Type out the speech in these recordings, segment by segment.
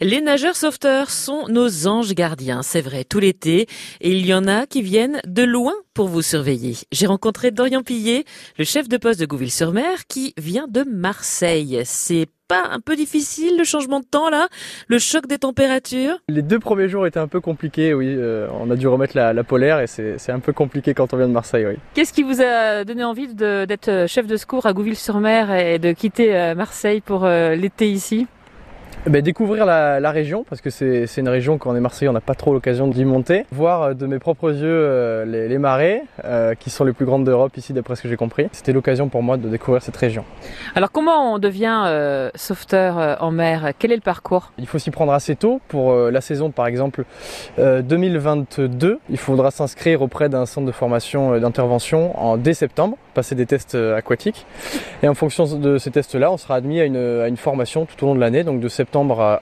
Les nageurs sauveteurs sont nos anges gardiens, c'est vrai, tout l'été, et il y en a qui viennent de loin pour vous surveiller. J'ai rencontré Dorian Pillet, le chef de poste de Gouville-sur-Mer, qui vient de Marseille. C'est pas un peu difficile le changement de temps là? Le choc des températures? Les deux premiers jours étaient un peu compliqués, oui. Euh, on a dû remettre la, polaire et c'est un peu compliqué quand on vient de Marseille, oui. Qu'est-ce qui vous a donné envie d'être chef de secours à Gouville-sur-Mer et de quitter euh, Marseille pour euh, l'été ici? Ben, découvrir la, la, région, parce que c'est une région quand on est Marseillais, on n'a pas trop l'occasion d'y monter. Voir euh, de mes propres yeux euh, les, les, marées, euh, qui sont les plus grandes d'Europe ici, d'après ce que j'ai compris. C'était l'occasion pour moi de découvrir cette région. Alors comment on devient euh, sauveteur en mer? Quel est le parcours? Il faut s'y prendre assez tôt. Pour la saison, par exemple, 2022, il faudra s'inscrire auprès d'un centre de formation d'intervention en dès septembre, passer des tests aquatiques. Et en fonction de ces tests-là, on sera admis à une, à une formation tout au long de l'année, donc de septembre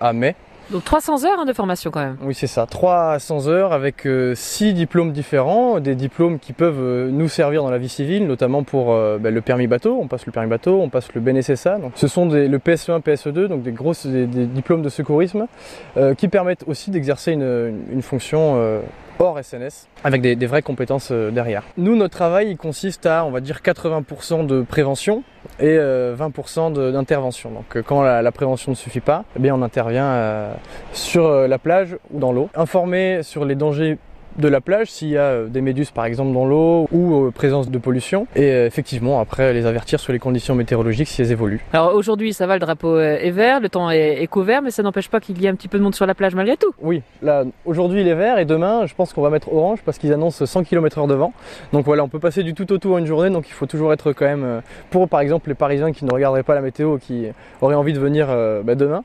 à, mai. Donc 300 heures hein, de formation quand même. Oui, c'est ça. 300 heures avec 6 euh, diplômes différents, des diplômes qui peuvent euh, nous servir dans la vie civile, notamment pour euh, ben, le permis bateau. On passe le permis bateau, on passe le BNSSA. Donc, ce sont des, le PSE1, PSE2, donc des grosses des, diplômes de secourisme qui permettent aussi d'exercer une, une, fonction hors SNS, avec des, vraies compétences euh, derrière. Nous, notre travail, il consiste à, on va dire, 80% de prévention et 20% euh, d'intervention. Donc euh, quand la, la, prévention ne suffit pas, eh bien on intervient sur la plage ou dans l'eau. Informer sur les dangers de la plage s'il y a euh, des méduses par exemple dans l'eau ou euh, présence de pollution et euh, effectivement après les avertir sur les conditions météorologiques si elles évoluent. Alors aujourd'hui ça va, le drapeau est vert, le temps est, couvert mais ça n'empêche pas qu'il y ait un petit peu de monde sur la plage malgré tout. Oui, là aujourd'hui il est vert et demain je pense qu'on va mettre orange parce qu'ils annoncent 100 km heure de vent. Donc voilà on peut passer du tout au tout en une journée donc il faut toujours être quand même pour par exemple les parisiens qui ne regarderaient pas la météo qui auraient envie de venir bah, demain.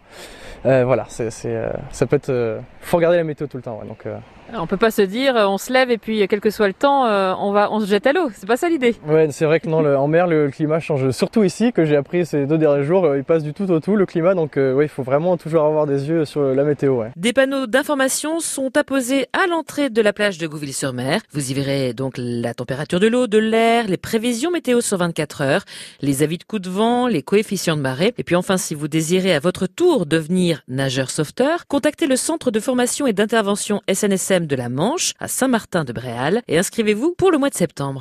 voilà, c'est, ça peut être. faut regarder la météo tout le temps. Ouais, donc, on peut pas se dire euh, on se lève et puis quel que soit le temps euh, on va on se jette à l'eau. C'est pas ça l'idée. Ouais c'est vrai que non en mer le, climat change. Surtout ici que j'ai appris ces deux derniers jours euh, il passe du tout au tout le climat. Donc ouais il faut vraiment toujours avoir des yeux sur la météo ouais. des panneaux d'information sont apposés à l'entrée de la plage de Gouville-sur-Mer. Vous y verrez donc la température de l'eau de l'air les prévisions météo sur 24 heures les avis de coup de vent les coefficients de marée. Et puis enfin si vous désirez à votre tour devenir nageur sauveteur contactez le centre de formation et d'intervention SNSM de la Manche, à Saint-Martin-de-Bréal, et inscrivez-vous pour le mois de septembre.